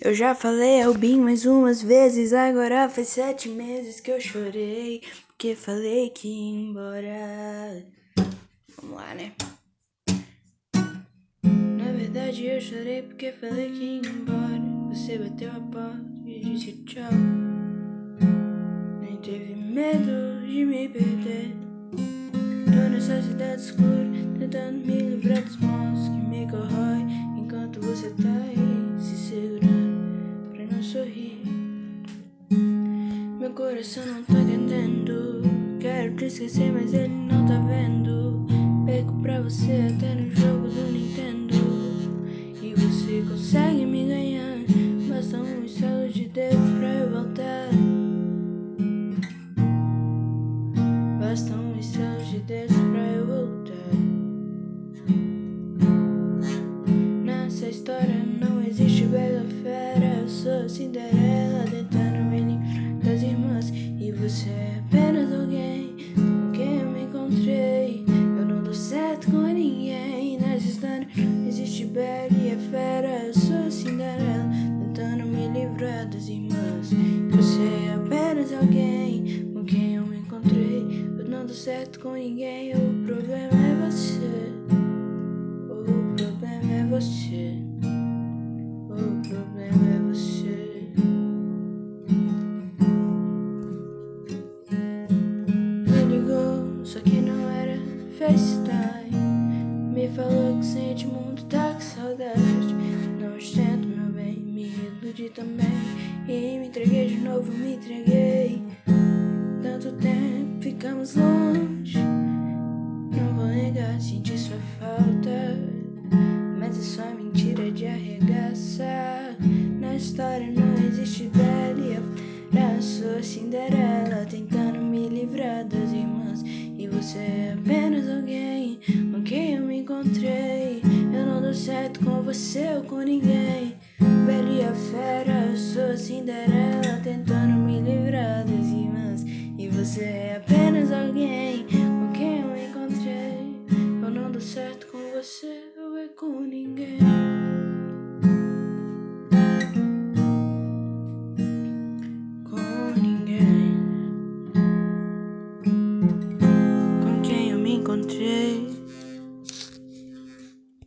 Eu já falei ao Bim mais umas vezes, agora faz sete meses que eu chorei, porque falei que ia embora. Vamos lá, né? Na verdade eu chorei porque falei que ia embora. Você bateu a porta e disse tchau. Nem teve medo de me perder. Tô nessa cidade escura, Quero te esquecer, mas ele não tá vendo. Perco pra você até no jogo do Nintendo. E você consegue me ganhar. Basta um estalo de dedo pra eu voltar. Basta um estalo de dedo pra eu voltar. Nessa história não existe bela fera. Eu sou Cinderela existe bela e é fera. Sou Cinderela tentando me livrar das irmãs. Você é apenas alguém com quem eu me encontrei. Eu não dou certo com ninguém. O problema é você. O problema é você. O problema é você. Me ligou, só que não era FaceTime. Sente muito, tá com saudade. Não ostento, meu bem, me iludi também. E me entreguei de novo, me entreguei. Tanto tempo ficamos longe. Não vou negar, senti sua falta. Mas é só mentira de arregaçar. Na história não existe Bélia. Eu sou Cinderela tentando me livrar das irmãs. E você é apenas alguém com você ou com ninguém. Bela e a fera, sou Cinderela